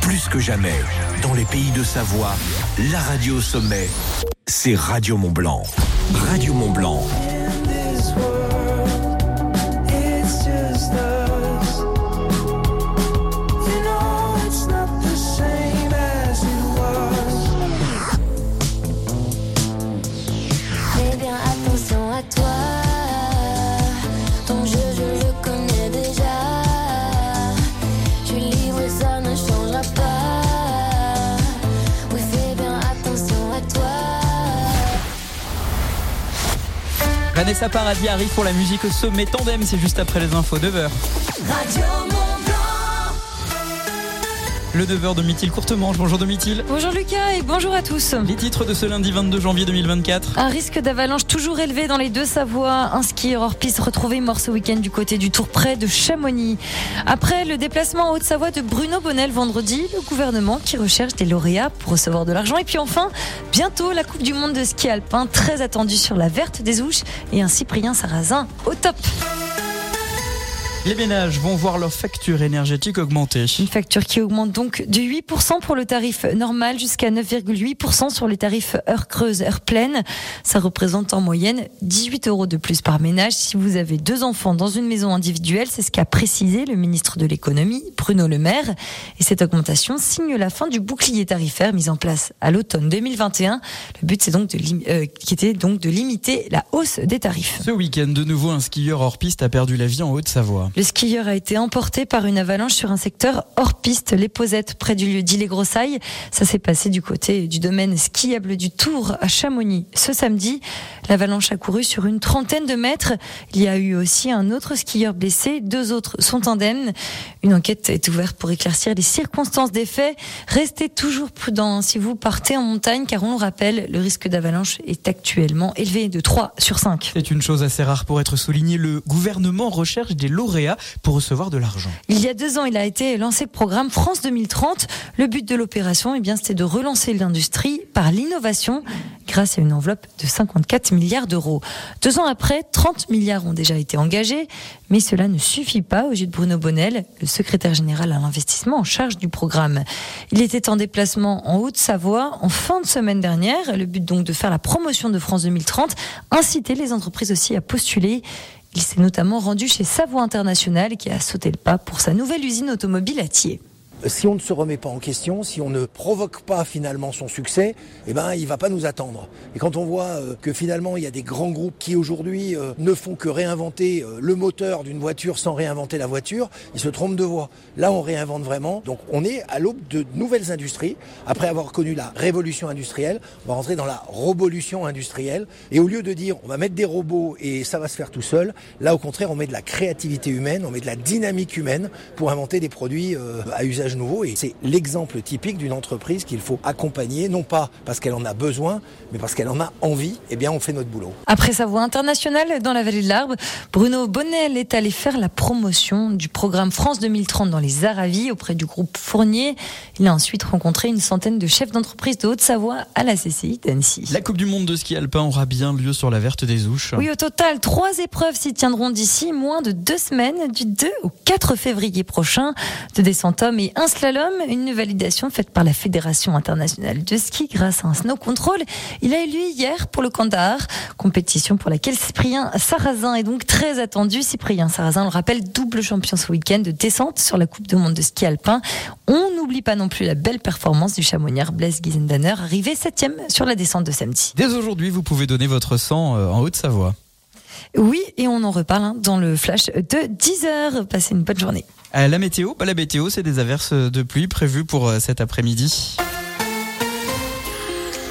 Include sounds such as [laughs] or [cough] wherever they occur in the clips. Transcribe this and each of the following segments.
plus que jamais. Dans les pays de Savoie, la radio sommet, c'est Radio Mont Blanc. Radio Mont Blanc. Vanessa Paradis arrive pour la musique au sommet tandem, c'est juste après les infos 9h. Le 9h de Mithil Courtemanche. Bonjour Domitil. Bonjour Lucas et bonjour à tous. Les titres de ce lundi 22 janvier 2024. Un risque d'avalanche toujours élevé dans les deux Savoies. Un skieur hors piste retrouvé mort ce week-end du côté du Tour près de Chamonix. Après le déplacement en Haute-Savoie de Bruno Bonnel vendredi, le gouvernement qui recherche des lauréats pour recevoir de l'argent. Et puis enfin, bientôt la Coupe du Monde de ski alpin très attendue sur la verte des Ouches et un Cyprien Sarrazin au top. Les ménages vont voir leur facture énergétique augmenter. Une facture qui augmente donc de 8% pour le tarif normal jusqu'à 9,8% sur les tarifs heure creuse, heure pleine. Ça représente en moyenne 18 euros de plus par ménage si vous avez deux enfants dans une maison individuelle. C'est ce qu'a précisé le ministre de l'économie, Bruno Le Maire. Et cette augmentation signe la fin du bouclier tarifaire mis en place à l'automne 2021. Le but, c'est donc de, euh, qui était donc de limiter la hausse des tarifs. Ce week-end, de nouveau, un skieur hors piste a perdu la vie en Haute-Savoie. Le skieur a été emporté par une avalanche sur un secteur hors piste, les Posettes, près du lieu d'Ille-et-Grossailles. Ça s'est passé du côté du domaine skiable du Tour à Chamonix. Ce samedi, l'avalanche a couru sur une trentaine de mètres. Il y a eu aussi un autre skieur blessé. Deux autres sont indemnes. Une enquête est ouverte pour éclaircir les circonstances des faits. Restez toujours prudents si vous partez en montagne, car on le rappelle, le risque d'avalanche est actuellement élevé de 3 sur 5. C'est une chose assez rare pour être soulignée. Le gouvernement recherche des lauréats pour recevoir de l'argent. Il y a deux ans, il a été lancé le programme France 2030. Le but de l'opération, eh bien, c'était de relancer l'industrie par l'innovation grâce à une enveloppe de 54 milliards d'euros. Deux ans après, 30 milliards ont déjà été engagés, mais cela ne suffit pas aux yeux de Bruno Bonnel, le secrétaire général à l'investissement en charge du programme. Il était en déplacement en Haute-Savoie en fin de semaine dernière. Le but donc de faire la promotion de France 2030, inciter les entreprises aussi à postuler. Il s'est notamment rendu chez Savoie International qui a sauté le pas pour sa nouvelle usine automobile à Thiers. Si on ne se remet pas en question, si on ne provoque pas finalement son succès, eh ben il va pas nous attendre. Et quand on voit euh, que finalement il y a des grands groupes qui aujourd'hui euh, ne font que réinventer euh, le moteur d'une voiture sans réinventer la voiture, ils se trompent de voie. Là on réinvente vraiment. Donc on est à l'aube de nouvelles industries. Après avoir connu la révolution industrielle, on va rentrer dans la rovolution industrielle. Et au lieu de dire on va mettre des robots et ça va se faire tout seul, là au contraire on met de la créativité humaine, on met de la dynamique humaine pour inventer des produits à usage nouveau. Et c'est l'exemple typique d'une entreprise qu'il faut accompagner, non pas parce qu'elle en a besoin, mais parce qu'elle en a envie. Eh bien on fait notre boulot. Après sa voix internationale dans la vallée de l'Arbre, Bruno Bonnel est allé faire la promotion du programme France 2030 dans les Aravis auprès du groupe Fournier. Il a ensuite rencontré une centaine de chefs d'entreprise de Haute-Savoie à la CCI d'Annecy. La Coupe du Monde de ski alpin aura bien lieu sur la verte des Ouches. Oui, au total, trois épreuves s'y tiendront d'ici moins de deux semaines, du 2 au 4 février prochain. De descente homme et un slalom, une validation faite par la Fédération internationale de ski grâce à un snow control. Il a eu lieu hier pour le Kandahar, compétition pour laquelle Cyprien Sarrazin est donc très attendu. Cyprien Sarrazin, le rappelle, double champion ce week-end de descente sur la Coupe du Monde de ski alpin. On n'oublie pas non plus la belle performance du chamonnière Blaise Gizendaner, arrivé septième sur la descente de samedi. Dès aujourd'hui, vous pouvez donner votre sang euh, en Haute-Savoie. Oui, et on en reparle hein, dans le flash de 10h. Passez une bonne journée. La météo, bah, la météo, c'est des averses de pluie prévues pour euh, cet après-midi.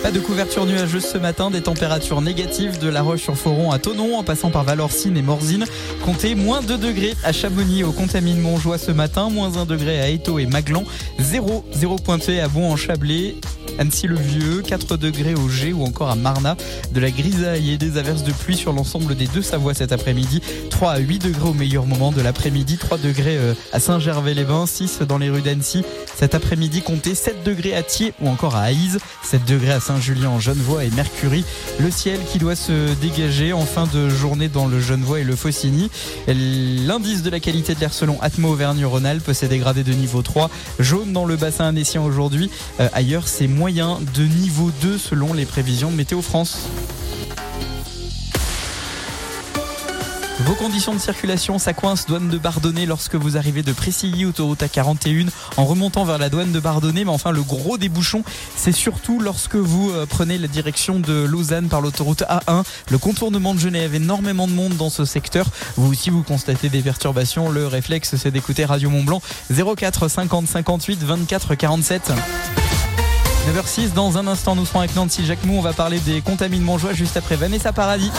Pas de couverture nuageuse ce matin, des températures négatives de La Roche-sur-Foron à Tonon en passant par Valorcine et Morzine. Comptez moins 2 degrés à Chamonix au Contamine Montjoie ce matin, moins 1 degré à Eto et Maglan, 0, 0 pointé à Bon en Chablais Annecy-le-Vieux, 4 degrés au G ou encore à Marna. De la grisaille et des averses de pluie sur l'ensemble des deux Savoies cet après-midi. 3 à 8 degrés au meilleur moment de l'après-midi. 3 degrés euh, à Saint-Gervais-les-Bains, 6 dans les rues d'Annecy. Cet après-midi, comptez 7 degrés à Thiers ou encore à Aïs. 7 degrés à Saint-Julien en Genevois et Mercury. Le ciel qui doit se dégager en fin de journée dans le Genevois et le Faucigny. L'indice de la qualité de l'air selon Atmo Auvergne-Rhône-Alpes s'est dégradé de niveau 3. Jaune dans le bassin annécien aujourd'hui. Euh, ailleurs, c'est moyen de niveau 2 selon les prévisions de Météo France. Vos conditions de circulation, ça coince douane de Bardonnay lorsque vous arrivez de Pressilly, autoroute A41, en remontant vers la douane de Bardonnay. Mais enfin, le gros des bouchons, c'est surtout lorsque vous euh, prenez la direction de Lausanne par l'autoroute A1, le contournement de Genève. Énormément de monde dans ce secteur. Vous aussi, vous constatez des perturbations. Le réflexe, c'est d'écouter Radio Mont Blanc 04 50 58 24 47. 9h06, dans un instant, nous serons avec Nancy Jacquemou. On va parler des contamines Montjoie juste après Vanessa Paradis.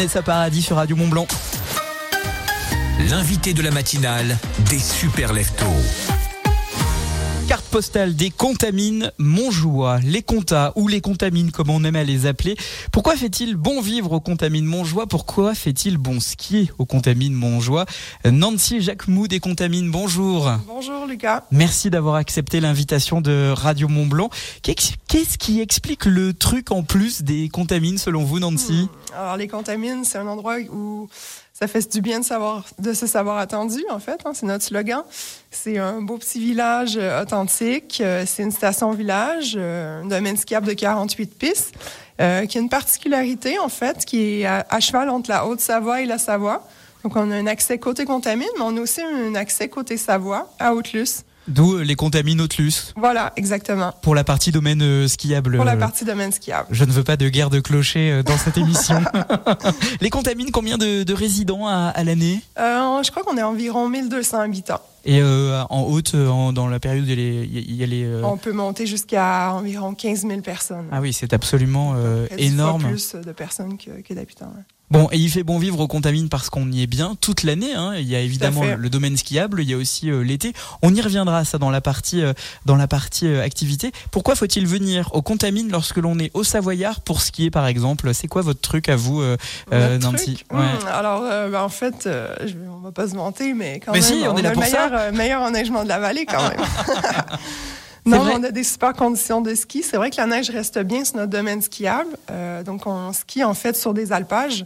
Vanessa Paradis sur Radio Mont Blanc. L'invité de la matinale des super leftos. Carte postale des contamines Montjoie, les comptas ou les contamines comme on aime à les appeler. Pourquoi fait-il bon vivre aux contamines Montjoie Pourquoi fait-il bon skier aux contamines Montjoie Nancy Jacquemou des contamines, bonjour. Bonjour Lucas. Merci d'avoir accepté l'invitation de Radio Mont Blanc. Qu'ex- Qu'est-ce qui explique le truc en plus des contamines selon vous Nancy Alors les contamines, c'est un endroit où Ça fait du bien de, savoir, de se savoir attendu, en fait. hein, c'est notre slogan. C'est un beau petit village euh, authentique. Euh, c'est une station-village, euh, un domaine skiable de 48 pistes, euh, qui a une particularité, en fait, qui est à, à cheval entre la Haute-Savoie et la Savoie. Donc, on a un accès côté Contamine, mais on a aussi un accès côté Savoie, à Haute-Luce. D'où euh, les contamines Nautilus Voilà, exactement. pour la partie domaine euh, skiable. Pour la euh, partie domaine skiable. Je ne veux pas de guerre de clochers euh, dans cette émission. [laughs] les contamines, combien de, de résidents à, à l'année? Euh, je crois qu'on est environ 1200 habitants. Et euh, en haute, euh, en- dans la période, il y a les. il y a les, euh, On peut monter jusqu'à environ 15 000 personnes. Ah oui, c'est absolument euh, énorme. plus de personnes que, que d'habitants. Bon, et il fait bon vivre aux contamines parce qu'on y est bien toute l'année. Hein. Il y a évidemment le, domaine skiable, il y a aussi euh, l'été. On y reviendra ça dans la partie euh, dans la partie euh, activité. Pourquoi faut-il venir aux contamines lorsque l'on est au Savoyard pour skier par exemple? C'est quoi votre truc à vous, Nancy? truc, hmm, Alors, ben, en fait, je, on va pas se vanter, mais quand Mais même, si, on est là pour ça. Meilleur, euh, meilleur enneigement de la vallée quand même. [laughs] [laughs] Non, on a des super conditions de ski. C'est vrai que la neige reste bien sur notre domaine skiable. Euh, donc, on skie en fait sur des alpages,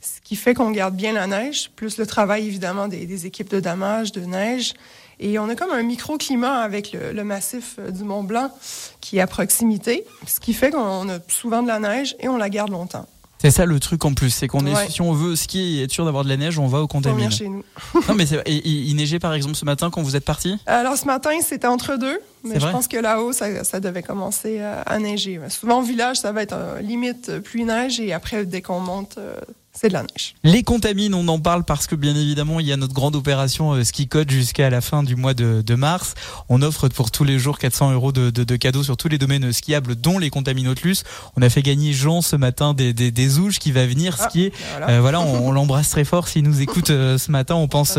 ce qui fait qu'on garde bien la neige, plus le travail évidemment des, des équipes de damage, de neige. Et on a comme un microclimat avec le, le massif euh, du Mont Blanc qui est à proximité, ce qui fait qu'on a souvent de la neige et on la garde longtemps. C'est ça le truc en plus, c'est qu'on est si on veut skier et être sûr d'avoir de la neige, on va contamines. venir chez nous. non mais c'est- et- et il neigeait par exemple ce matin quand vous êtes parti? Alors, ce matin, c'était entre deux, mais je pense que là-haut, ça, ça devait commencer à, à neiger. Souvent, au village, ça va être euh, limite euh, pluie-neige, et après, dès qu'on monte, euh, c'est de la neige. Les contamines, on en parle parce que bien évidemment, il y a notre grande opération euh, Ski Code jusqu'à la fin du mois de, de mars. On offre pour tous les jours 400 euros de, de- de cadeaux sur tous les domaines skiables, dont les contamines Nautilus. On a fait gagner Jean ce matin des, des, des ouges qui va venir Ah, skier. Voilà. Euh, voilà, on, on l'embrasse très fort. S'il nous écoute euh, ce matin, on pense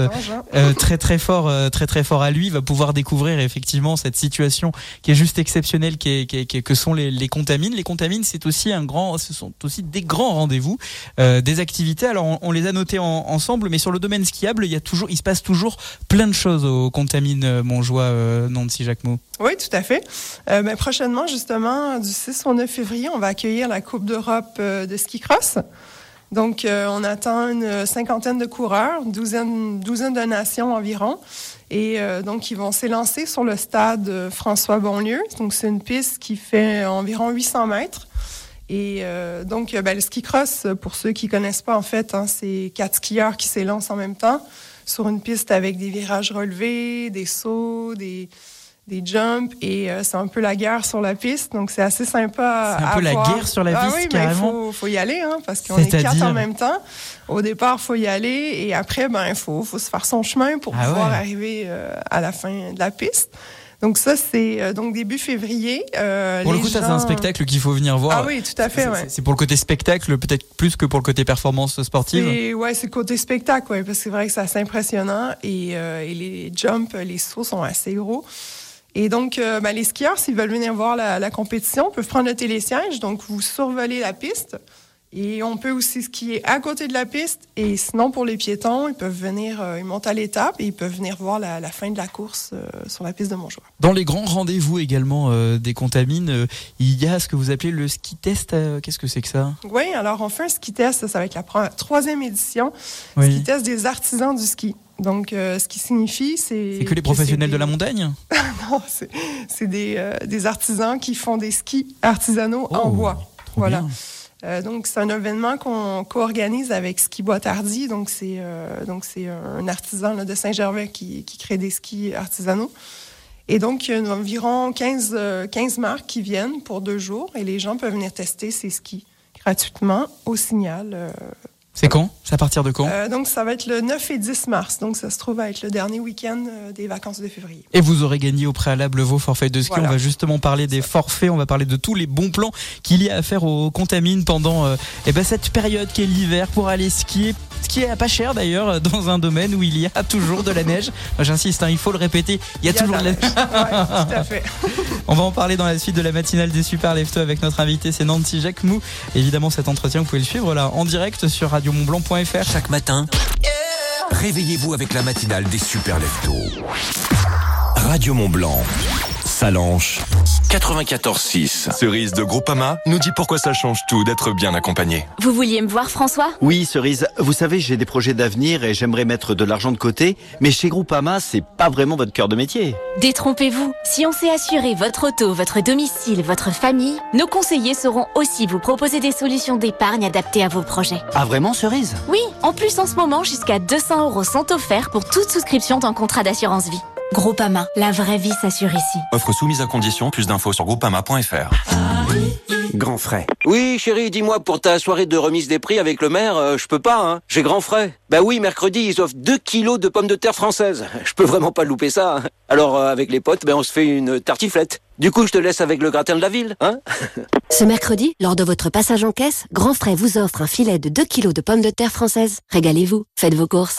euh, très très fort, très très fort à lui. Il va pouvoir découvrir effectivement cette situation qui est juste exceptionnelle, qui est, qui est- qui est- que sont les, les contamines. Les contamines, c'est aussi un grand, ce sont aussi des grands rendez-vous, des activités. Alors on, les a notés en- ensemble, mais sur le domaine skiable, il se passe toujours plein de choses aux contamines euh, Montjoie, euh, Nancy Jacquemot. Oui, tout à fait. Euh, ben, prochainement, justement, du 6 au 9 février, on va accueillir la Coupe d'Europe euh, de ski cross. Donc, on attend une cinquantaine de coureurs, douzaine, douzaine de nations environ. Et donc, ils vont s'élancer sur le stade François Bonlieu. Donc, c'est une piste qui fait environ 800 mètres. Et euh, donc, euh, ben, le ski cross, pour ceux qui connaissent pas, en fait, hein, c'est quatre skieurs qui s'élancent en même temps sur une piste avec des virages relevés, des sauts, des, des jumps. Et euh, c'est un peu la guerre sur la piste. Donc, c'est assez sympa C'est un à peu la guerre sur la Ah piste, oui, mais il carrément. faut, faut y aller, hein, parce qu'on est quatre C'est-à-dire en même temps. Au départ, faut y aller. Et après, ben, il faut, faut se faire son chemin pour Ah pouvoir ouais. arriver euh, à la fin de la piste. Donc ça, c'est euh, donc début février. Euh, Pour le coup, ça c'est un spectacle qu'il faut venir voir. Ah oui, tout à fait, C'est- ouais. pour le côté spectacle, peut-être plus que pour le côté performance sportive. Ouais, c'est le côté spectacle, ouais, parce que c'est vrai que c'est assez impressionnant et, euh, et les jumps, les sauts sont assez gros. Et donc, ben, les skieurs, s'ils veulent venir voir la, la compétition, peuvent prendre le télésiège. Donc, vous survolez la piste. Et on peut aussi skier à côté de la piste. Et sinon, pour les piétons, ils peuvent venir, euh, ils montent à l'étape et ils peuvent venir voir la, la fin de la course euh, sur la piste de Montjoie. Dans les grands rendez-vous également euh, des contamines, il y a ce que vous appelez le ski test. Qu'est-ce que c'est que ça? Oui, alors on fait un ski test, ça va être la troisième édition. Ski test des artisans du ski. Donc, euh, ce qui signifie, c'est. C'est que les professionnels de la montagne? [laughs] Non, c'est des, euh, des artisans qui font des skis artisanaux Oh, en bois. trop Voilà. bien. Euh, donc, c'est un événement qu'on co-organise avec Ski Bois Tardy. Donc, c'est euh, donc c'est un artisan là, de Saint-Gervais qui, crée des skis artisanaux. Et donc, il y a environ 15, euh, 15 marques qui viennent pour deux jours et les gens peuvent venir tester ces skis gratuitement au signal. C'est quand? C'est à partir de quand? Euh, donc, ça va être le 9 et 10 mars. Donc, ça se trouve à être le dernier week-end euh, des vacances de février. Et vous aurez gagné au préalable vos forfaits de ski. Voilà. On va justement parler des forfaits, on va parler de tous les bons plans qu'il y a à faire aux contamines pendant euh, eh ben, cette période qui est l'hiver pour aller skier. Skier à pas cher d'ailleurs dans un domaine où il y a toujours de la neige. J'insiste, hein, il faut le répéter, il y a, toujours de la neige. Ouais, tout à fait. [laughs] On va en parler dans la suite de la matinale des Super Lefto avec notre invité, c'est Nancy Jacquemou. Évidemment, cet entretien, vous pouvez le suivre là en direct sur radiomontblanc.fr. Chaque matin, réveillez-vous avec la matinale des super leftos. Radio Mont Salanches. 94.6. Cerise de Groupama nous dit pourquoi ça change tout d'être bien accompagné. Vous vouliez me voir, François? Oui, Cerise, vous savez, j'ai des projets d'avenir et j'aimerais mettre de l'argent de côté, mais chez Groupama, c'est pas vraiment votre cœur de métier. Détrompez-vous. Si on sait assurer votre auto, votre domicile, votre famille, nos conseillers sauront aussi vous proposer des solutions d'épargne adaptées à vos projets. Ah vraiment, Cerise? Oui, en plus en ce moment, jusqu'à 200 euros sont offerts pour toute souscription d'un contrat d'assurance vie. Groupama, la vraie vie s'assure ici. Offre soumise à condition, plus d'infos sur groupama.fr. Grand frais. Oui, chérie, dis-moi, pour ta soirée de remise des prix avec le maire, euh, je peux pas, hein. J'ai grand frais. Bah oui, mercredi, ils offrent 2 kilos de pommes de terre françaises. [laughs] Je peux vraiment pas louper ça. hein. Alors, euh, avec les potes, ben, on se fait une tartiflette. Du coup, je te laisse avec le gratin de la ville, hein [laughs] Ce mercredi, lors de votre passage en caisse, Grand Frais vous offre un filet de 2 kilos de pommes de terre françaises. Régalez-vous, faites vos courses.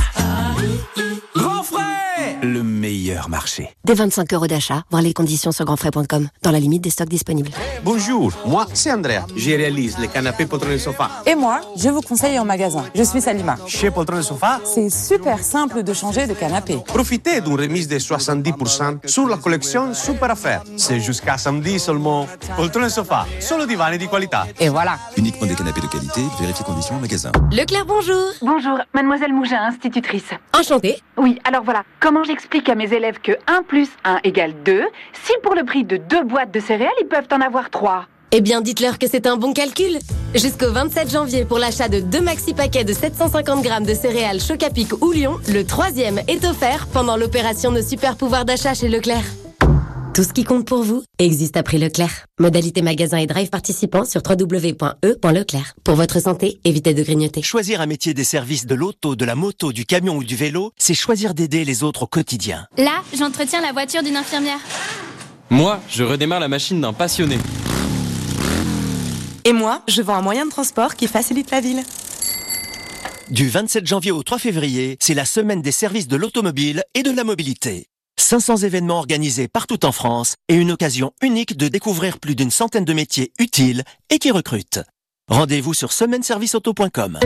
Le meilleur marché. Dès 25 euros d'achat, voir les conditions sur grandfrais.com, dans la limite des stocks disponibles. Bonjour, moi c'est Andrea. Je réalise les canapés Poltron et Sofa. Et moi, je vous conseille en magasin. Je suis Salima. Chez Poltron et Sofa, C'est super simple de changer de canapé. profitez d'une remise de 70% sur la collection Super Affaires. C'est jusqu'à samedi seulement. Poltron et Sofa, solo divani di qualità. Et voilà. Uniquement des canapés de qualité, vérifiez conditions au magasin. Leclerc, bonjour. Bonjour, mademoiselle Mougin, institutrice. Enchantée. Oui, alors voilà, comment j'explique à mes élèves que 1 plus 1 égale 2 si pour le prix de deux boîtes de céréales, ils peuvent en avoir 3 Eh bien, dites-leur que c'est un bon calcul. Jusqu'au 27 janvier, pour l'achat de deux maxi paquets de 750 grammes de céréales Chocapic ou Lyon, le troisième est offert pendant l'opération de super pouvoir d'achat chez Leclerc. Tout ce qui compte pour vous existe à prix Leclerc. Modalité magasin et drive participants sur www.e.leclerc. Pour votre santé, évitez de grignoter. Choisir un métier des services de l'auto, de la moto, du camion ou du vélo, c'est choisir d'aider les autres au quotidien. Là, j'entretiens la voiture d'une infirmière. Moi, je redémarre la machine d'un passionné. Et moi, je vends un moyen de transport qui facilite la ville. Du 27 janvier au 3 février, c'est la semaine des services de l'automobile et de la mobilité. 500 événements organisés partout en France et une occasion unique de découvrir plus d'une centaine de métiers utiles et qui recrutent. Rendez-vous sur semaineserviceauto.com.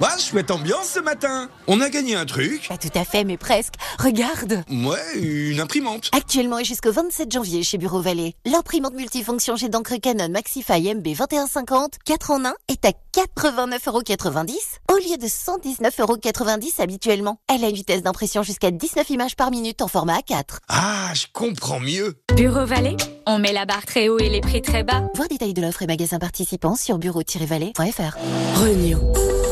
Ouais, chouette ambiance ce matin. On a gagné un truc. Pas tout à fait, mais presque. Regarde. Ouais, une imprimante. Actuellement et jusqu'au 27 janvier chez Bureau Vallée, l'imprimante multifonction chez d'encre Canon Maxify MB 2150, 4 en 1, est à 89,90€ au lieu de 119,90€ habituellement. Elle a une vitesse d'impression jusqu'à 19 images par minute en format A4. Ah, je comprends mieux. Bureau Vallée, on met la barre très haut et les prix très bas. Voir détails de l'offre et magasins participants sur bureau-vallée.fr. Renew.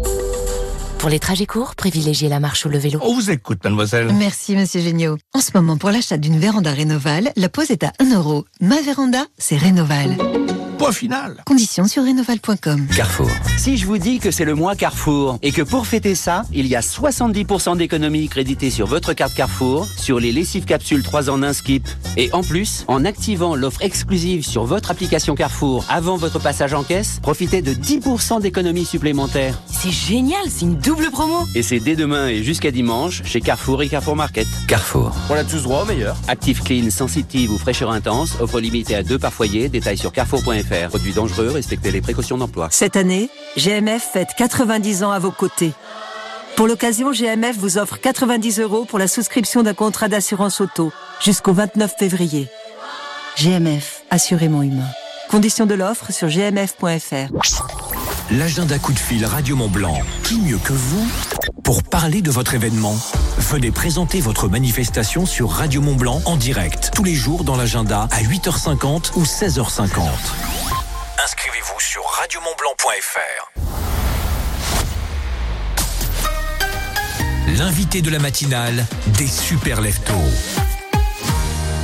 Pour les trajets courts, privilégiez la marche ou le vélo. On vous écoute, mademoiselle. Merci, monsieur Géniaud. En ce moment, pour l'achat d'une véranda Rénoval, la pose est à 1 euro. Ma véranda, c'est Rénoval. Point final. Conditions sur rénoval.com. Carrefour. Si je vous dis que c'est le mois Carrefour et que pour fêter ça, il y a 70% d'économies créditées sur votre carte Carrefour, sur les lessives capsules 3 en 1 skip. Et en plus, en activant l'offre exclusive sur votre application Carrefour avant votre passage en caisse, profitez de 10% d'économies supplémentaires. C'est génial, c'est une double promo. Et c'est dès demain et jusqu'à dimanche chez Carrefour et Carrefour Market. Carrefour. On a tous droit au meilleur. Active Clean, sensitive ou fraîcheur intense, offre limitée à deux par foyer, détails sur carrefour.fr. Produit dangereux, respectez les précautions d'emploi. Cette année, GMF fête 90 ans à vos côtés. Pour l'occasion, GMF vous offre 90 euros pour la souscription d'un contrat d'assurance auto jusqu'au 29 février. GMF, assurément humain. Conditions de l'offre sur gmf.fr. L'agenda coup de fil Radio Mont Blanc. Qui mieux que vous pour parler de votre événement Venez présenter votre manifestation sur Radio Mont Blanc en direct tous les jours dans l'agenda à 8h50 ou 16h50. Inscrivez-vous sur radiomontblanc.fr. L'invité de la matinale des super leftos.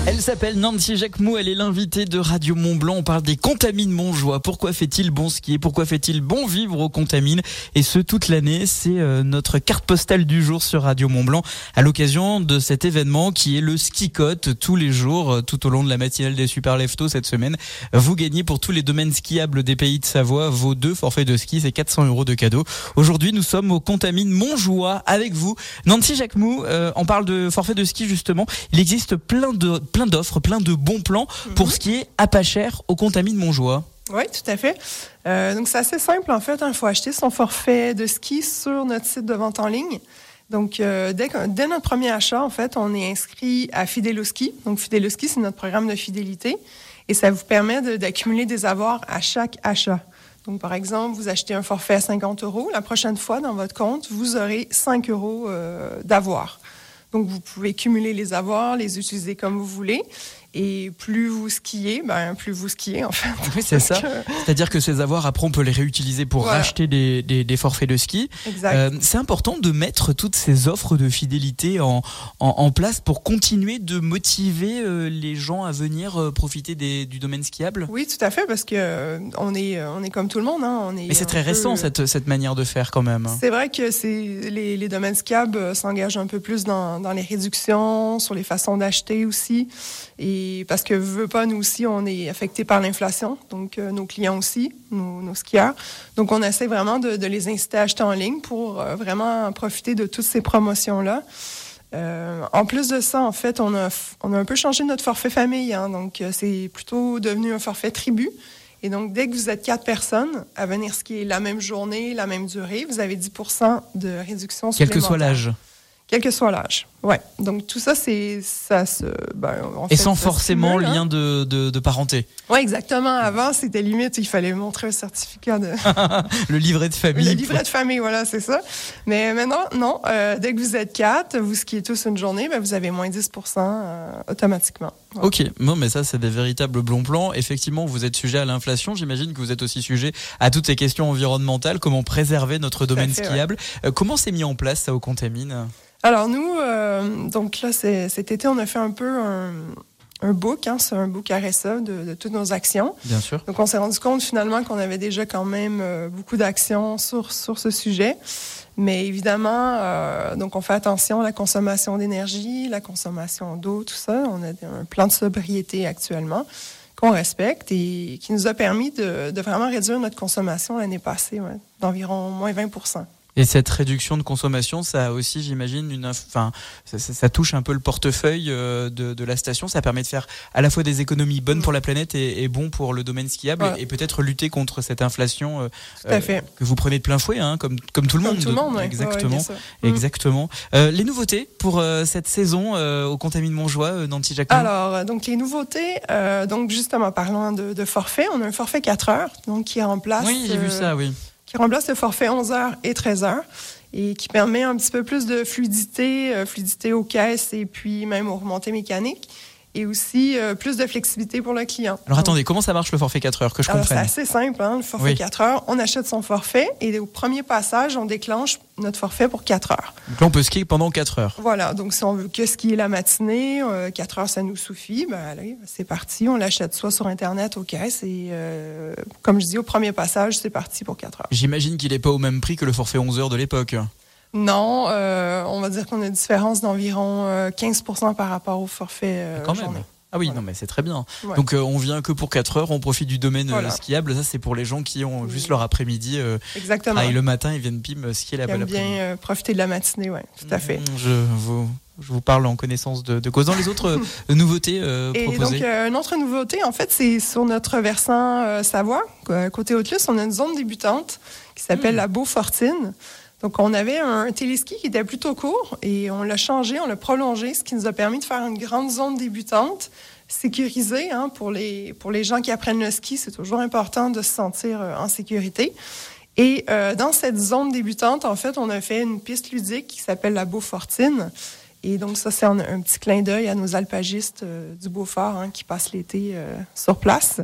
Elle s'appelle Nancy Jacquemou, elle est l'invitée de Radio Mont Blanc. On parle des contamines Montjoie. Pourquoi fait-il bon skier Pourquoi fait-il bon vivre aux contamines? Et ce, toute l'année, c'est euh, notre carte postale du jour sur Radio Mont Blanc à l'occasion de cet événement qui est le ski cote tous les jours, euh, tout au long de la matinale des Super Leftos cette semaine. Vous gagnez pour tous les domaines skiables des pays de Savoie vos deux forfaits de ski, c'est 400 euros de cadeaux. Aujourd'hui, nous sommes aux contamines Montjoie avec vous. Nancy Jacquemou, euh, on parle de forfait de ski justement. Il existe plein de plein d'offres, plein de bons plans pour skier à pas cher aux Contamines Montjoie. Oui, tout à fait. Euh, donc, c'est assez simple, en fait. Il faut acheter son forfait de ski sur notre site de vente en ligne. Donc, euh, dès, dès notre premier achat, en fait, on est inscrit à Fidéloski. Donc, Fidéloski, c'est notre programme de fidélité. Et ça vous permet de- d'accumuler des avoirs à chaque achat. Donc, par exemple, vous achetez un forfait à 50 euros. La prochaine fois, dans votre compte, vous aurez 5 euros euh, d'avoirs. Donc, vous pouvez cumuler les avoirs, les utiliser comme vous voulez. Et plus vous skiez, ben, plus vous skiez, en fait. Oui, c'est ça. C'est-à-dire que ces avoirs, après, on peut les réutiliser pour Voilà. racheter des, des, des forfaits de ski. Euh, c'est important de mettre toutes ces offres de fidélité en, en, en place pour continuer de motiver euh, les gens à venir euh, profiter des, du domaine skiable. Oui, tout à fait, parce que euh, on est, on est comme tout le monde. Hein, on est Mais c'est très peu- récent, cette, cette manière de faire quand même. C'est vrai que les, les domaines skiables s'engagent un peu plus dans, dans les réductions, sur les façons d'acheter aussi. Et parce que veut pas, nous aussi, on est affecté par l'inflation, donc euh, nos clients aussi, nos, nos skieurs. Donc on essaie vraiment de, de les inciter à acheter en ligne pour euh, vraiment profiter de toutes ces promotions-là. Euh, en plus de ça, en fait, on a, on a un peu changé notre forfait famille. hein. donc, c'est plutôt devenu un forfait tribu. Et donc, dès que vous êtes quatre personnes à venir skier la même journée, la même durée, vous avez 10% de réduction Quel que soit supplémentaire. l'âge. Quel que soit l'âge. Ouais. Donc, tout ça, c'est. Ça se. Ben, en Et fait, sans forcément hein. lien de, de, de parenté. Oui, exactement. Avant, c'était limite, il fallait montrer un certificat de. [laughs] Le livret de famille. Le livret de famille, voilà, c'est ça. Mais maintenant, non. euh, dès que vous êtes quatre, vous skiez tous une journée, ben, vous avez moins 10% euh, automatiquement. Ok, non mais ça c'est des véritables bons plans. Effectivement, vous êtes sujet à l'inflation. J'imagine que vous êtes aussi sujet à toutes ces questions environnementales. Comment préserver notre domaine fait, skiable? Euh, Comment c'est mis en place ça au Contamine? Alors, nous, euh, donc là, cet été, on a fait un peu un, un book, hein, c'est un book RSA de, de toutes nos actions. Bien sûr. Donc, on s'est rendu compte finalement qu'on avait déjà quand même euh, beaucoup d'actions sur, sur ce sujet. Mais évidemment, euh, donc on fait attention à la consommation d'énergie, la consommation d'eau, tout ça. On a un plan de sobriété actuellement qu'on respecte et qui nous a permis de, de vraiment réduire notre consommation l'année passée, ouais, d'environ moins 20 Et cette réduction de consommation, ça a aussi, j'imagine, une, enfin, ça, ça- ça touche un peu le portefeuille euh, de, de la station. Ça permet de faire à la fois des économies bonnes pour la planète et, et bon pour le domaine skiable, Ouais. et, et peut-être lutter contre cette inflation euh, fait. que vous prenez de plein fouet, hein, comme comme tout le Comme monde. tout le monde, ouais. Exactement, exactement. Euh, les nouveautés pour euh, cette saison euh, au Contamine Montjoie, euh, Nancy Jacquemin. Alors, euh, donc les nouveautés, euh, donc justement parlant de, de forfait, on a un forfait 4 heures, donc qui remplace. Oui, j'ai vu euh, ça, oui. Qui remplace le forfait 11 heures et 13 heures et qui permet un petit peu plus de fluidité, euh, fluidité aux caisses et puis même aux remontées mécaniques et aussi euh, plus de flexibilité pour le client. Alors attendez, comment ça marche le forfait 4 heures que je Alors, c'est comprenne assez simple, hein, le forfait Oui. 4 heures. On achète son forfait et au premier passage, on déclenche notre forfait pour 4 heures. Donc là, on peut skier pendant 4 heures. Voilà, donc si on veut que skier la matinée, euh, 4 heures, ça nous suffit. Ben, allez, c'est parti. On l'achète soit sur Internet, aux caisses, et euh, comme je dis, au premier passage, c'est parti pour 4 heures. J'imagine qu'il n'est pas au même prix que le forfait 11 heures de l'époque. Non, euh, on va dire qu'on a une différence d'environ euh, 15 par rapport au forfait euh, Quand même. Ah oui, non, mais c'est très bien. Ouais. Donc euh, on vient que pour 4 heures, on profite du domaine euh, Voilà. skiable. Ça, c'est pour les gens qui ont juste leur après-midi. Euh, Exactement. travaillent le matin, ils viennent pim skier belle bien euh, profiter de la matinée, oui, tout à fait. Je vous, je vous parle en connaissance de, de cause. Dans les autres [laughs] euh, nouveautés euh, Et proposées? donc, euh, une autre nouveauté, en fait, c'est sur notre versant euh, Savoie, côté Haute-Luce, on a une zone débutante qui s'appelle Hmm. la Beaufortine. Donc, on avait un téléski qui était plutôt court et on l'a changé, on l'a prolongé, ce qui nous a permis de faire une grande zone débutante sécurisée hein, pour, les, pour les gens qui apprennent le ski. C'est toujours important de se sentir euh, en sécurité. Et euh, dans cette zone débutante, en fait, on a fait une piste ludique qui s'appelle la Beaufortine. Et donc ça, c'est un, petit clin d'œil à nos alpagistes euh, du Beaufort hein, qui passent l'été sur place.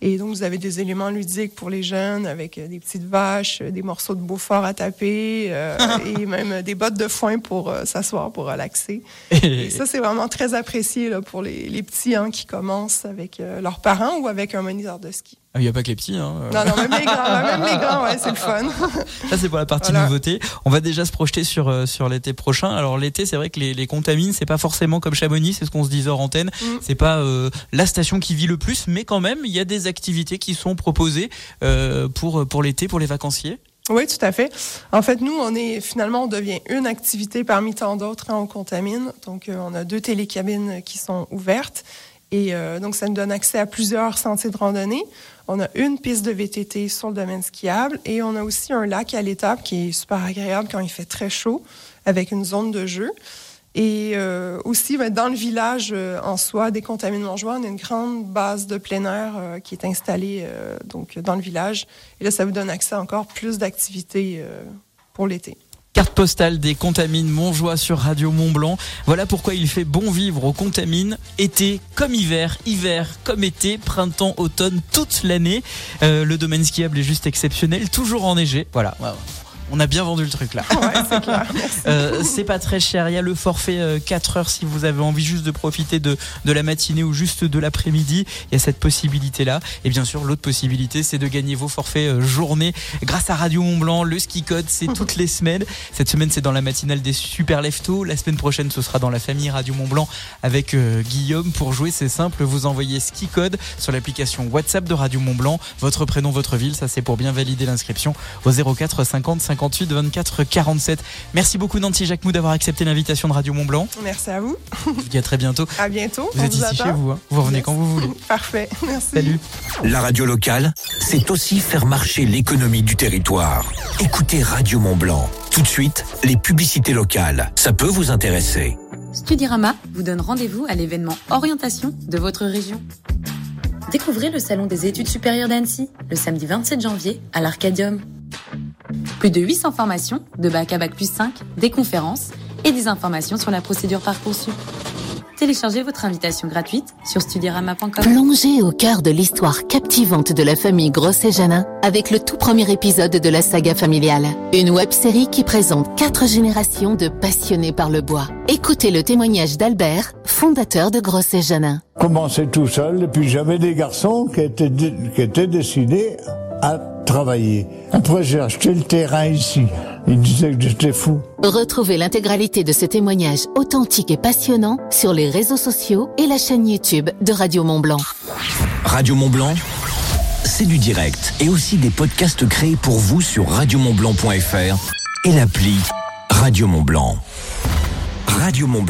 Et donc, vous avez des éléments ludiques pour les jeunes avec euh, des petites vaches, euh, des morceaux de Beaufort à taper euh, et même des bottes de foin pour euh, s'asseoir, pour relaxer. Et ça, c'est vraiment très apprécié là, pour les, les petits hein, qui commencent avec euh, leurs parents ou avec un moniteur de ski. Il n'y a pas que les petits. Hein. Non, non, même les grands, même les grands, ouais, c'est le fun. [laughs] Ça, c'est pour la partie Voilà. nouveauté. On va déjà se projeter sur, euh, sur l'été prochain. Alors, l'été, c'est vrai que les, les contamines, c'est pas forcément comme Chamonix, c'est ce qu'on se disait hors antenne. Mm. C'est pas euh, la station qui vit le plus, mais quand même, il y a des activités qui sont proposées euh, pour, pour l'été, pour les vacanciers. Oui, tout à fait. En fait, nous, on est finalement, on devient une activité parmi tant d'autres. Hein, on contamine. Donc, euh, on a deux télécabines qui sont ouvertes. Et euh, donc, ça nous donne accès à plusieurs sentiers de randonnée. On a une piste de VTT sur le domaine skiable et on a aussi un lac à l'étape qui est super agréable quand il fait très chaud avec une zone de jeu. Et euh, aussi, ben, dans le village euh, en soi, des contamines Montjoie, on a une grande base de plein air qui est installée donc, dans le village. Et là, ça vous donne accès à encore plus d'activités pour l'été. Carte postale des Contamines Montjoie sur Radio Mont Blanc. Voilà pourquoi il fait bon vivre aux Contamines. Été comme hiver, hiver comme été, printemps, automne, toute l'année. Euh, le domaine skiable est juste exceptionnel, toujours enneigé. Voilà. Ouais, ouais. On a bien vendu le truc là. [laughs] c'est clair. Merci. [laughs] Euh, c'est pas très cher. Il y a le forfait euh, 4 heures si vous avez envie juste de profiter de, de la matinée ou juste de l'après-midi. Il y a cette possibilité là. Et bien sûr, l'autre possibilité, c'est de gagner vos forfaits euh, journée grâce à Radio Mont Blanc. Le ski code, c'est toutes les semaines. Cette semaine, c'est dans la matinale des super leftos. La semaine prochaine, ce sera dans la famille Radio Mont Blanc avec euh, Guillaume. Pour jouer, c'est simple. Vous envoyez ski code sur l'application WhatsApp de Radio Mont Blanc. Votre prénom, votre ville. Ça, c'est pour bien valider l'inscription au 04 50 58 24 47. Merci beaucoup Nancy Jacquemou d'avoir accepté l'invitation de Radio Mont Blanc. Merci à vous. Je vous dis à très bientôt. À bientôt. Vous On êtes ici attend. chez vous. hein. Vous revenez Yes. quand vous voulez. [laughs] Parfait. Merci. Salut. La radio locale, c'est aussi faire marcher l'économie du territoire. Écoutez Radio Mont Blanc. Tout de suite, les publicités locales. Ça peut vous intéresser. Studirama vous donne rendez-vous à l'événement Orientation de votre région. Découvrez le Salon des études supérieures d'Annecy le samedi 27 janvier à l'Arcadium. Plus de 800 formations, de bac à bac plus 5, des conférences et des informations sur la procédure Parcoursup. Téléchargez votre invitation gratuite sur studirama.com. Plongez au cœur de l'histoire captivante de la famille Grosset Janin avec le tout premier épisode de la saga familiale. Une web série qui présente quatre générations de passionnés par le bois. Écoutez le témoignage d'Albert, fondateur de Grosset Janin. commençais tout seul et puis j'avais des garçons qui étaient, qui étaient décidés à travailler. Après j'ai acheté le terrain ici. Ils disaient que j'étais fou. Retrouvez l'intégralité de ce témoignage authentique et passionnant sur les réseaux sociaux et la chaîne YouTube de Radio Mont Blanc. Radio Mont Blanc, c'est du direct et aussi des podcasts créés pour vous sur radiomontblanc.fr et l'appli Radio Mont Blanc. Radio Mont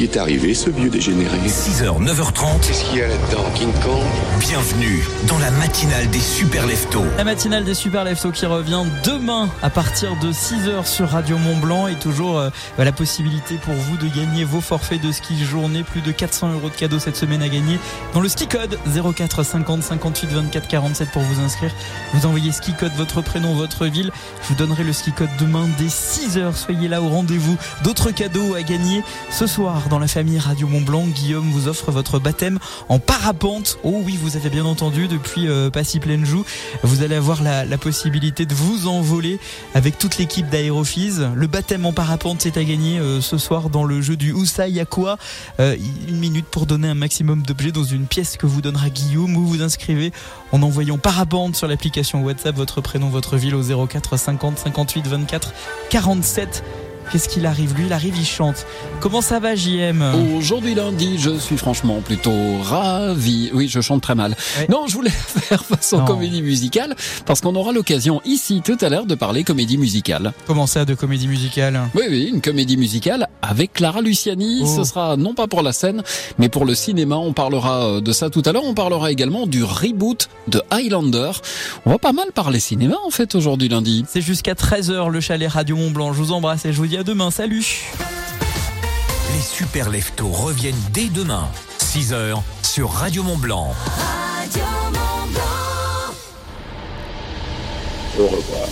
Est arrivé, ce vieux dégénéré. 6h, 9h30. Qu'est-ce qu'il y a là-dedans, King Kong? Bienvenue dans la matinale des super leftos. La matinale des Super Leftos qui revient demain à partir de 6h sur Radio Mont Blanc et toujours euh, la possibilité pour vous de gagner vos forfaits de ski journée. Plus de 400 euros de cadeaux cette semaine à gagner dans le ski code 04 50 58 24 47 pour vous inscrire. Vous envoyez ski code votre prénom, votre ville. Je vous donnerai le ski code demain dès 6h. Soyez là au rendez-vous. D'autres cadeaux à gagner ce soir dans la famille Radio Mont Blanc. Guillaume vous offre votre baptême en parapente. Oh oui, vous avez bien entendu depuis euh, Passy Pleine Joue. Vous allez avoir la, possibilité de vous envoler avec toute l'équipe d'Aérophys. Le baptême en parapente c'est à gagner euh, ce soir dans le jeu du Oussa Yakwa. Euh, une minute pour donner un maximum d'objets dans une pièce que vous donnera Guillaume. Vous vous inscrivez en envoyant parapente sur l'application WhatsApp votre prénom, votre ville au 04 50 58 24 47. Qu'est-ce qu'il arrive Lui, il arrive, il chante. Comment ça va, JM Aujourd'hui lundi, je suis franchement plutôt ravi. Oui, je chante très mal. Non, je voulais [laughs] faire façon Non. comédie musicale parce qu'on aura l'occasion ici tout à l'heure de parler comédie musicale. Comment ça, de comédie musicale? Oui, oui, une comédie musicale avec Clara Luciani. Oh. Ce sera non pas pour la scène, mais pour le cinéma. On parlera euh, de ça tout à l'heure. On parlera également du reboot de Highlander. On va pas mal parler cinéma en fait aujourd'hui lundi. C'est jusqu'à 13h le chalet Radio Mont Blanc. Je vous embrasse et je vous dis à demain. Salut Les super leftos reviennent dès demain, 6h, sur Radio Mont Blanc. Au revoir.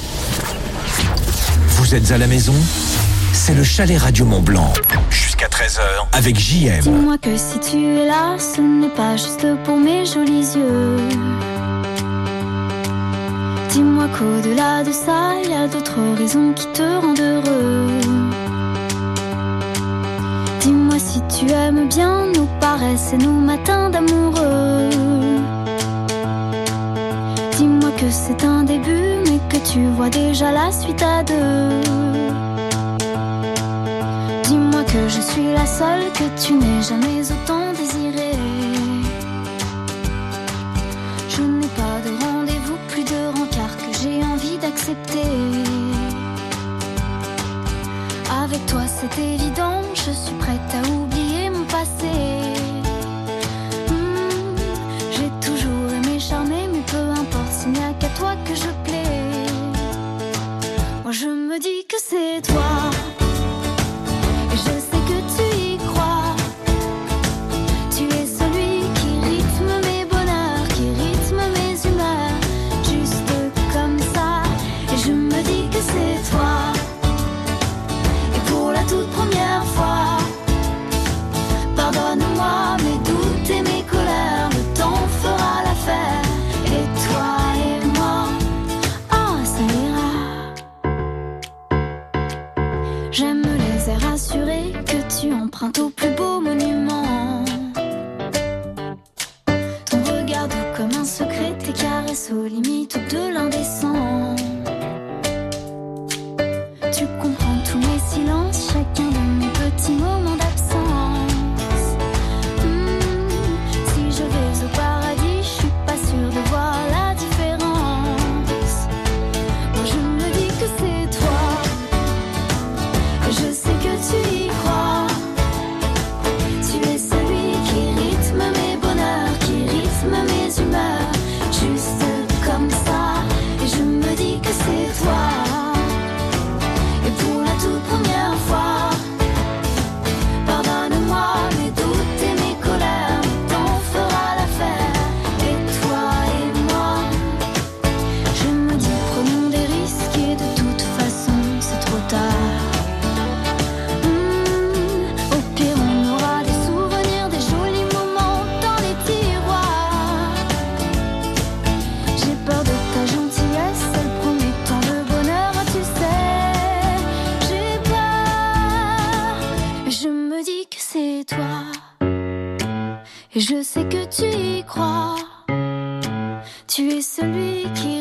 Vous êtes à la maison? C'est le chalet Radio Mont Blanc. Jusqu'à 13h avec JM. Dis-moi que si tu es là, ce n'est pas juste pour mes jolis yeux. Dis-moi qu'au-delà de ça, il y a d'autres raisons qui te rendent heureux. Dis-moi si tu aimes bien nos paresses et nos matins d'amoureux. Dis-moi que c'est un début, mais que tu vois déjà la suite à deux. Dis-moi que je suis la seule que tu n'aies jamais autant Avec toi c'est évident, je suis prête à oublier mon passé. Tu Tu es celui qui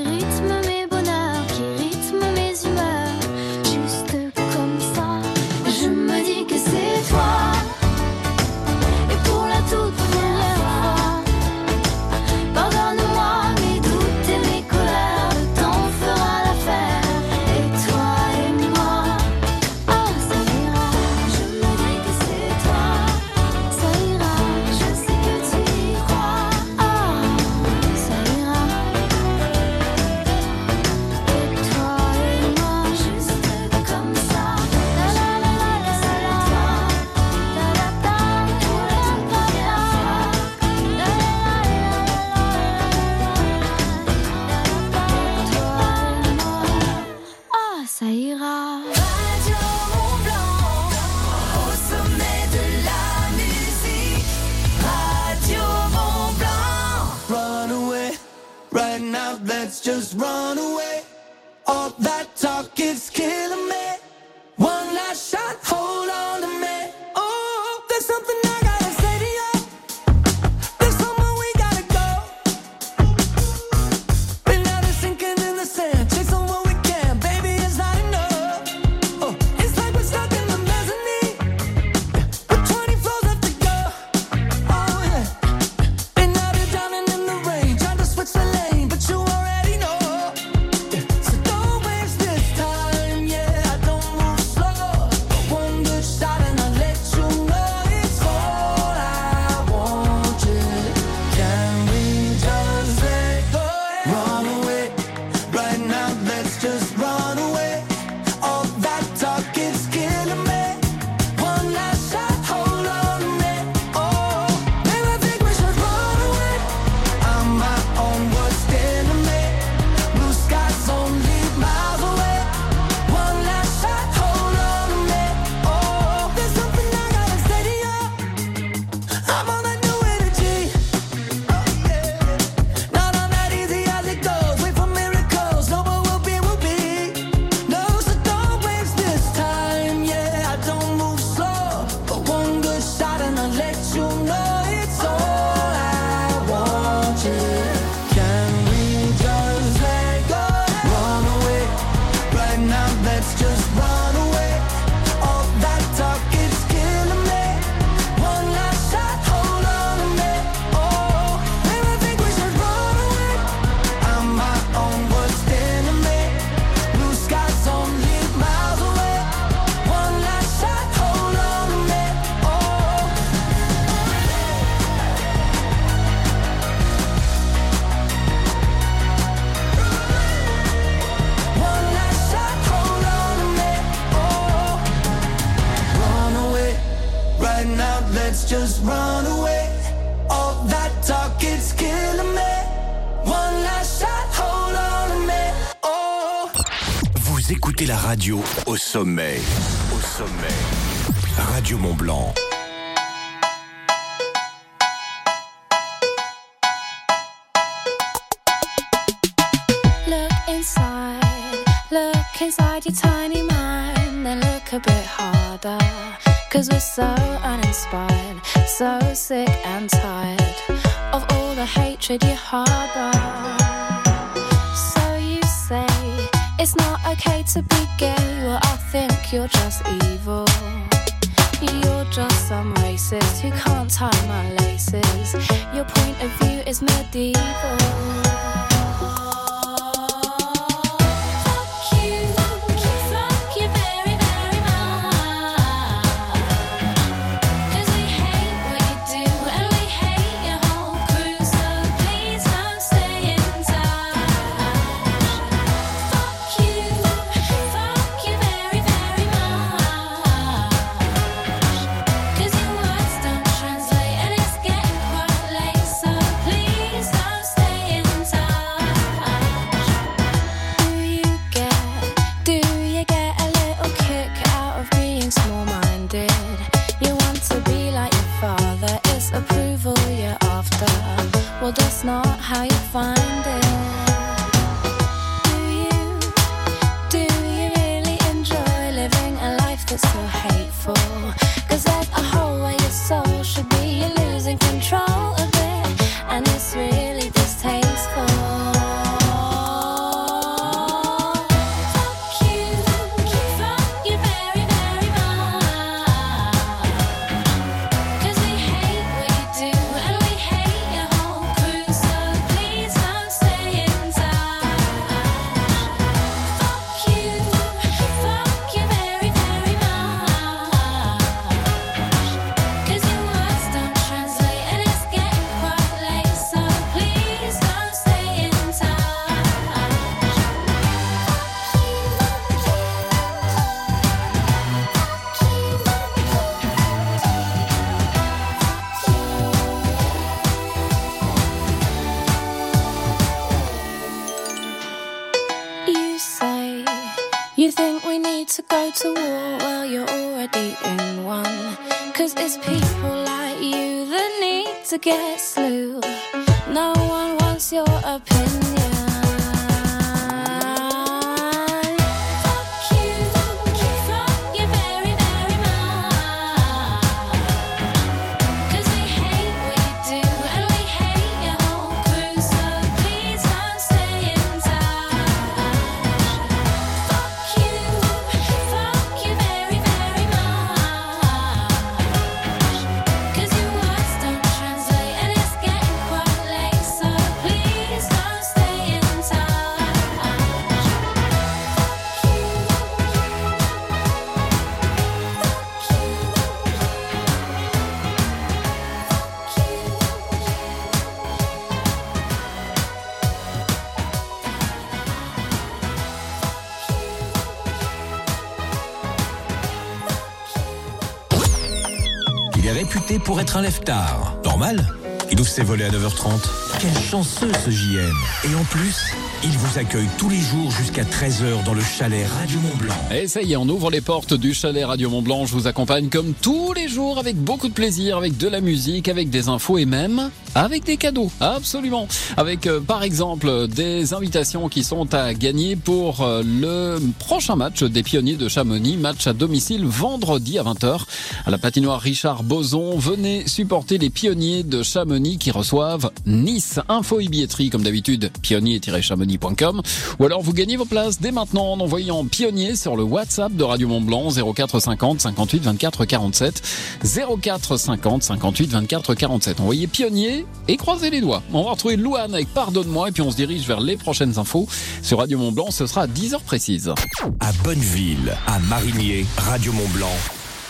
Radio Mont Blanc. Look inside, look inside your tiny mind, then look a bit harder. Cause we're so uninspired, so sick and tired of all the hatred you harbor. So you say it's not okay to be gay, well, I think you're just evil. You're just some racist who can't tie my laces. Your point of view is medieval. To get slew. No one wants your opinion. Pour être un lève-tard. Normal. Il ouvre ses volets à 9h30. Quel chanceux ce JM. Et en plus, il vous accueille tous les jours jusqu'à 13h dans le chalet Radio Mont Blanc. Et ça y est, on ouvre les portes du chalet Radio Mont Blanc. Je vous accompagne comme tous les jours avec beaucoup de plaisir, avec de la musique, avec des infos et même avec des cadeaux. Absolument. Avec euh, par exemple des invitations qui sont à gagner pour euh, le prochain match des pionniers de Chamonix, match à domicile vendredi à 20h à la patinoire Richard Boson. Venez supporter les pionniers de Chamonix qui reçoivent Nice. Info et billetterie comme d'habitude ou alors vous gagnez vos places dès maintenant en envoyant pionnier sur le WhatsApp de Radio Mont Blanc 04 50 58 24 47 04 50 58 24 47. Envoyez pionnier et croisez les doigts. On va retrouver Louane avec Pardonne-moi et puis on se dirige vers les prochaines infos sur Radio Mont Blanc. Ce sera à 10h précises. À Bonneville, à Marigné, Radio Mont Blanc,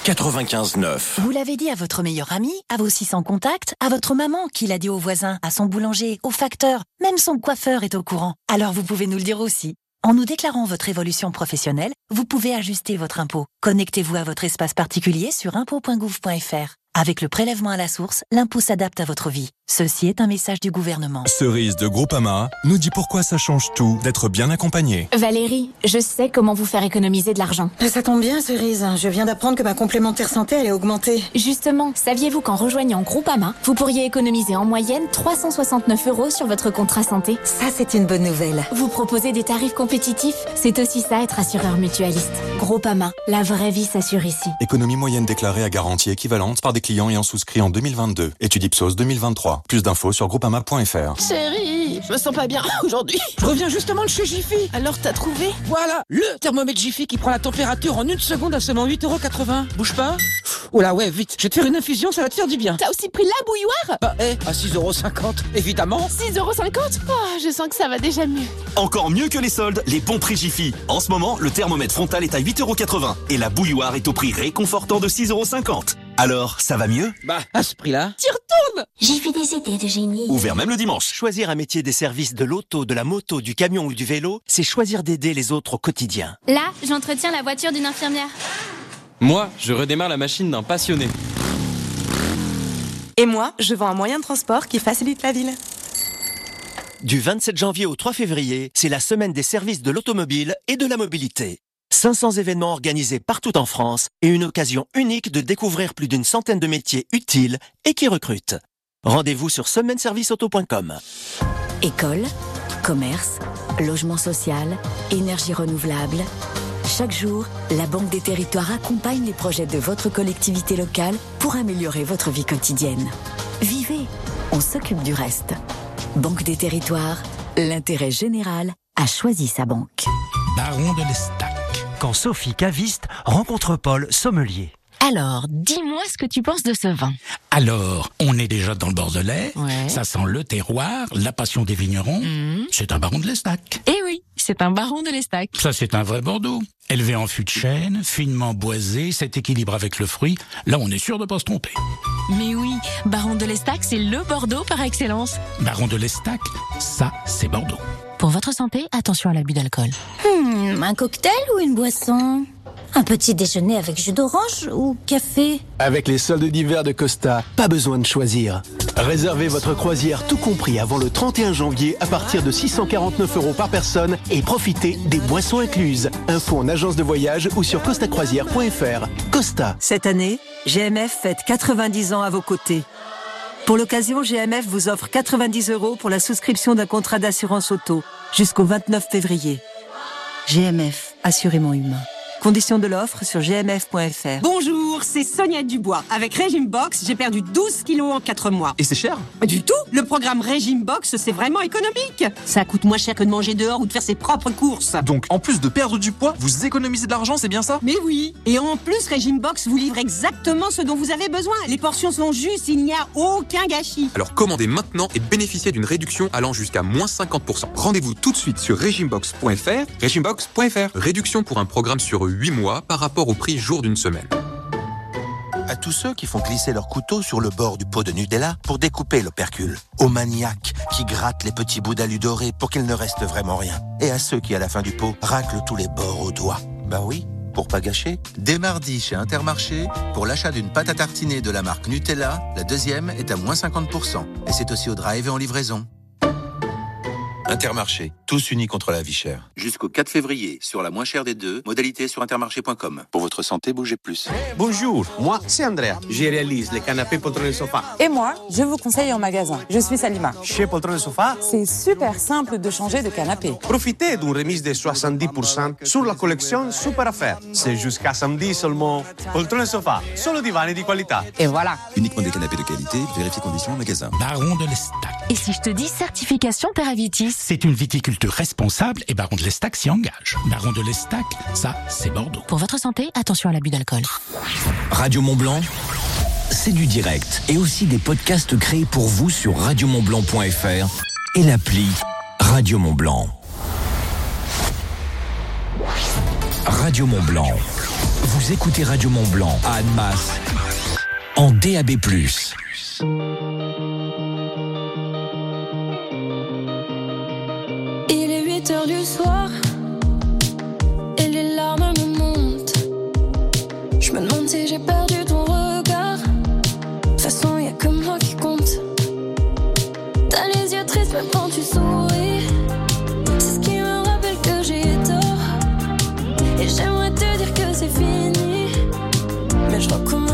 95.9. Vous l'avez dit à votre meilleur ami, à vos 600 contacts, à votre maman qui l'a dit au voisin, à son boulanger, au facteur, même son coiffeur est au courant. Alors vous pouvez nous le dire aussi. En nous déclarant votre évolution professionnelle, vous pouvez ajuster votre impôt. Connectez-vous à votre espace particulier sur impôt.gouv.fr. Avec le prélèvement à la source, l'impôt s'adapte à votre vie. Ceci est un message du gouvernement. Cerise de Groupama nous dit pourquoi ça change tout d'être bien accompagné. Valérie, je sais comment vous faire économiser de l'argent. Ça tombe bien, Cerise. Je viens d'apprendre que ma complémentaire santé allait augmenter. Justement, saviez-vous qu'en rejoignant Groupama, vous pourriez économiser en moyenne 369 euros sur votre contrat santé? Ça, c'est une bonne nouvelle. Vous proposez des tarifs compétitifs? C'est aussi ça être assureur mutualiste. Groupama, la vraie vie s'assure ici. Économie moyenne déclarée à garantie équivalente par des clients ayant souscrit en 2022. Étude Ipsos 2023. Plus d'infos sur groupama.fr. Chérie, je me sens pas bien [coughs] aujourd'hui. Je reviens justement de chez Jiffy. Alors t'as trouvé? Voilà, le thermomètre Jiffy qui prend la température en une seconde à seulement 8,80€. Bouge pas. Oh là ouais, vite, je vais te faire une infusion, ça va te faire du bien. T'as aussi pris la bouilloire? Bah, eh, à 6,50€, évidemment. 6,50€ Oh, je sens que ça va déjà mieux. Encore mieux que les soldes, les bons prix Jiffy. En ce moment, le thermomètre frontal est à 8,80€ et la bouilloire est au prix réconfortant de 6,50€. Alors, ça va mieux? Bah, à ce prix-là. T'y J'ai vu des idées de génie. Ouvert même le dimanche. Choisir un métier des services de l'auto, de la moto, du camion ou du vélo, c'est choisir d'aider les autres au quotidien. Là, j'entretiens la voiture d'une infirmière. Moi, je redémarre la machine d'un passionné. Et moi, je vends un moyen de transport qui facilite la ville. Du 27 janvier au 3 février, c'est la semaine des services de l'automobile et de la mobilité. 500 événements organisés partout en France et une occasion unique de découvrir plus d'une centaine de métiers utiles et qui recrutent. Rendez-vous sur semaineserviceauto.com. École, commerce, logement social, énergie renouvelable. Chaque jour, la Banque des Territoires accompagne les projets de votre collectivité locale pour améliorer votre vie quotidienne. Vivez, on s'occupe du reste. Banque des Territoires, l'intérêt général a choisi sa banque. Baron de l'Estac. Quand Sophie Caviste rencontre Paul Sommelier. Alors, dis-moi ce que tu penses de ce vin. Alors, on est déjà dans le Bordelais. Ouais. Ça sent le terroir, la passion des vignerons. Mhm. C'est un baron de l'Estac. Eh oui, c'est un baron de l'Estac. Ça, c'est un vrai Bordeaux. Élevé en fût de chêne, finement boisé, cet équilibre avec le fruit. Là, on est sûr de pas se tromper. Mais oui, baron de l'Estac, c'est le Bordeaux par excellence. Baron de l'Estac, ça, c'est Bordeaux. Pour votre santé, attention à l'abus d'alcool. Hmm, un cocktail ou une boisson? Un petit déjeuner avec jus d'orange ou café? Avec les soldes d'hiver de Costa, pas besoin de choisir. Réservez votre croisière tout compris avant le 31 janvier à partir de 649 euros par personne et profitez des boissons incluses. Info en agence de voyage ou sur costacroisière.fr. Costa. Cette année, GMF fête 90 ans à vos côtés. Pour l'occasion, GMF vous offre 90 euros pour la souscription d'un contrat d'assurance auto jusqu'au 29 février. GMF, assurément humain. Conditions de l'offre sur gmf.fr. Bonjour, c'est Sonia Dubois. Avec Régime Box, j'ai perdu 12 kilos en 4 mois. Et c'est cher Pas du tout. Le programme Régime Box, c'est vraiment économique. Ça coûte moins cher que de manger dehors ou de faire ses propres courses. Donc, en plus de perdre du poids, vous économisez de l'argent, c'est bien ça? Mais oui. Et en plus, Régime Box vous livre exactement ce dont vous avez besoin. Les portions sont justes, il n'y a aucun gâchis. Alors commandez maintenant et bénéficiez d'une réduction allant jusqu'à moins 50%. Rendez-vous tout de suite sur regimebox.fr, regimebox.fr. Réduction pour un programme sur 8 mois par rapport au prix jour d'une semaine. À tous ceux qui font glisser leur couteau sur le bord du pot de Nutella pour découper l'opercule. Aux maniaques qui grattent les petits bouts d'alu pour qu'il ne reste vraiment rien. Et à ceux qui, à la fin du pot, raclent tous les bords au doigt. Bah oui, pour pas gâcher. Dès mardi chez Intermarché, pour l'achat d'une pâte à tartiner de la marque Nutella, la deuxième est à moins 50%. Et c'est aussi au drive et en livraison. Intermarché, tous unis contre la vie chère. Jusqu'au 4 février, sur la moins chère des deux, modalité sur intermarché.com. Pour votre santé, bougez plus. Bonjour, moi c'est Andrea. Je réalise les canapés poltron et sofa. Et moi, je vous conseille en magasin. Je suis Salima. Chez Poltron et Sofa, C'est super simple de changer de canapé. profitez d'une remise de 70% sur la collection Super Affaires. C'est jusqu'à samedi seulement. Poltron et Sofa, solo divani di qualità. Et voilà. Uniquement des canapés de qualité, vérifiez conditions en magasin. Baron de l'Estac. Et si je te dis certification Terravitis C'est une viticulture responsable et Baron de l'Estac s'y engage. Baron de l'Estac, ça, c'est Bordeaux. Pour votre santé, attention à l'abus d'alcool. Radio Mont Blanc, c'est du direct et aussi des podcasts créés pour vous sur radiomontblanc.fr et l'appli Radio Mont Blanc. Radio Mont Blanc. Vous écoutez Radio Mont Blanc à Annemasse en DAB+. Je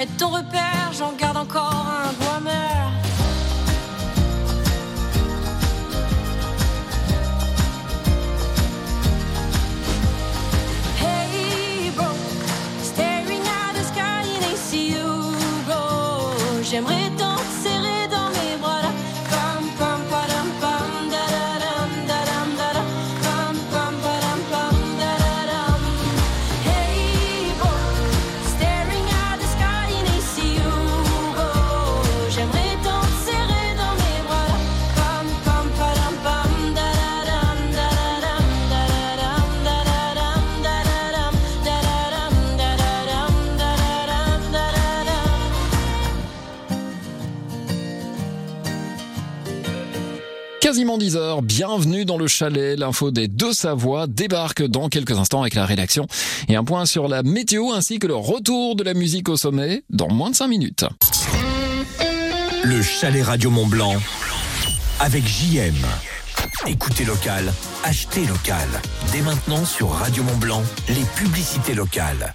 être ton repère, j'en garde encore un Quasiment 10 heures, bienvenue dans le chalet. L'info des deux Savoies débarque dans quelques instants avec la rédaction et un point sur la météo ainsi que le retour de la musique au sommet dans moins de 5 minutes. Le chalet Radio Mont Blanc avec JM. Écoutez local, achetez local. Dès maintenant sur Radio Mont Blanc, les publicités locales.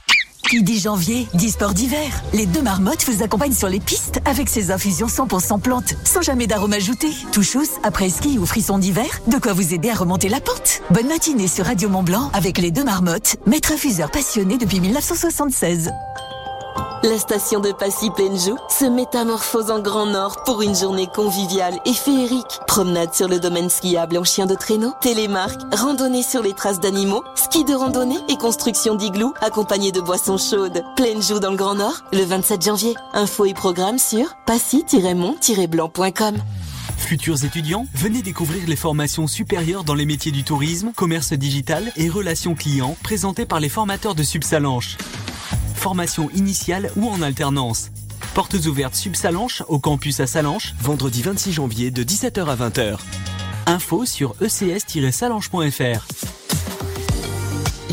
Qui dit janvier, dit sport d'hiver. Les deux marmottes vous accompagnent sur les pistes avec ces infusions 100% plantes, sans jamais d'arôme ajouté. Touchous, après ski ou frisson d'hiver, de quoi vous aider à remonter la pente. Bonne matinée sur Radio Mont Blanc avec les deux marmottes, maître infuseur passionné depuis 1976. La station de Passy Pleine Joue se métamorphose en Grand Nord pour une journée conviviale et féerique. Promenade sur le domaine skiable en chien de traîneau, télémarque, randonnée sur les traces d'animaux, ski de randonnée et construction d'igloo accompagné de boissons chaudes. Pleine Joue dans le Grand Nord, le 27 janvier. Infos et programmes sur passy-mont-blanc.com. Futurs étudiants, venez découvrir les formations supérieures dans les métiers du tourisme, commerce digital et relations clients présentées par les formateurs de Subsalanche. Formation initiale ou en alternance. Portes ouvertes Subsalanche au campus à Salanche, vendredi 26 janvier de 17h à 20h. Info sur E ecs-salanche.fr.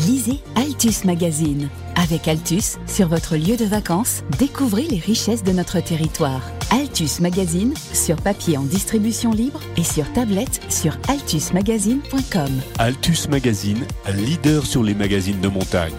Lisez Altus Magazine. Avec Altus, sur votre lieu de vacances, découvrez les richesses de notre territoire. Altus Magazine, sur papier en distribution libre et sur tablette sur altusmagazine.com. Altus Magazine, leader sur les magazines de montagne.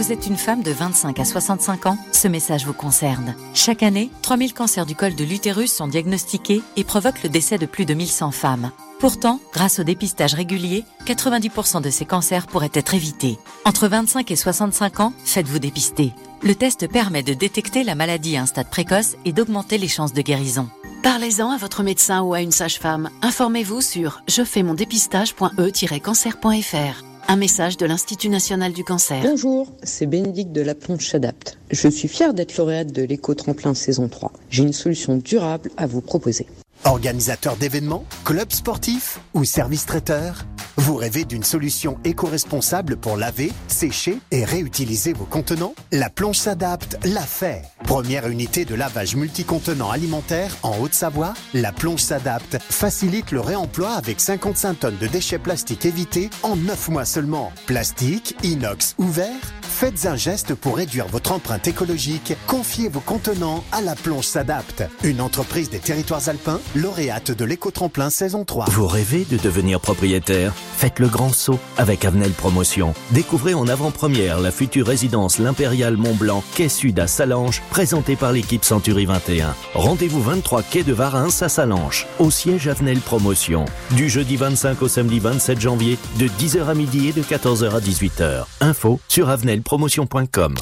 Vous êtes une femme de 25 à 65 ans? Ce message vous concerne. Chaque année, 3000 cancers du col de l'utérus sont diagnostiqués et provoquent le décès de plus de 1100 femmes. Pourtant, grâce au dépistage régulier, 90% de ces cancers pourraient être évités. Entre 25 et 65 ans, faites-vous dépister. Le test permet de détecter la maladie à un stade précoce et d'augmenter les chances de guérison. Parlez-en à votre médecin ou à une sage-femme. Informez-vous sur jefaimondepistage.e-cancer.fr. Un message de l'Institut national du cancer. Bonjour, c'est Bénédicte de la Planche Adapt. Je suis fière d'être lauréate de l'éco-tremplin saison 3. J'ai une solution durable à vous proposer. Organisateur d'événements, club sportif ou service traiteur Vous rêvez d'une solution éco-responsable pour laver, sécher et réutiliser vos contenants? La Plonge s'adapte l'a fait. Première unité de lavage multicontenant alimentaire en Haute-Savoie, la Plonge s'adapte facilite le réemploi avec 55 tonnes de déchets plastiques évités en 9 mois seulement. Plastique, inox ou verre Faites un geste pour réduire votre empreinte écologique. Confiez vos contenants à la plonge s'adapte. Une entreprise des territoires alpins, lauréate de l'éco-tremplin saison 3. Vous rêvez de devenir propriétaire? Faites le grand saut avec Avenel Promotion. Découvrez en avant-première la future résidence L'Impérial Mont-Blanc, quai sud à Salange, présentée par l'équipe Century 21. Rendez-vous 23 quai de Varins à Salange, au siège Avenel Promotion. Du jeudi 25 au samedi 27 janvier, de 10h à midi et de 14h à 18h. Info sur avenelpromotion.com.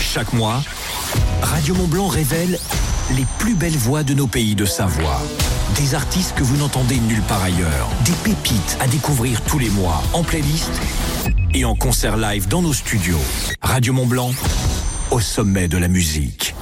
Chaque mois, Radio Mont-Blanc révèle les plus belles voix de nos pays de Savoie. Des artistes que vous n'entendez nulle part ailleurs. Des pépites à découvrir tous les mois en playlist et en concert live dans nos studios. Radio Mont-Blanc, au sommet de la musique.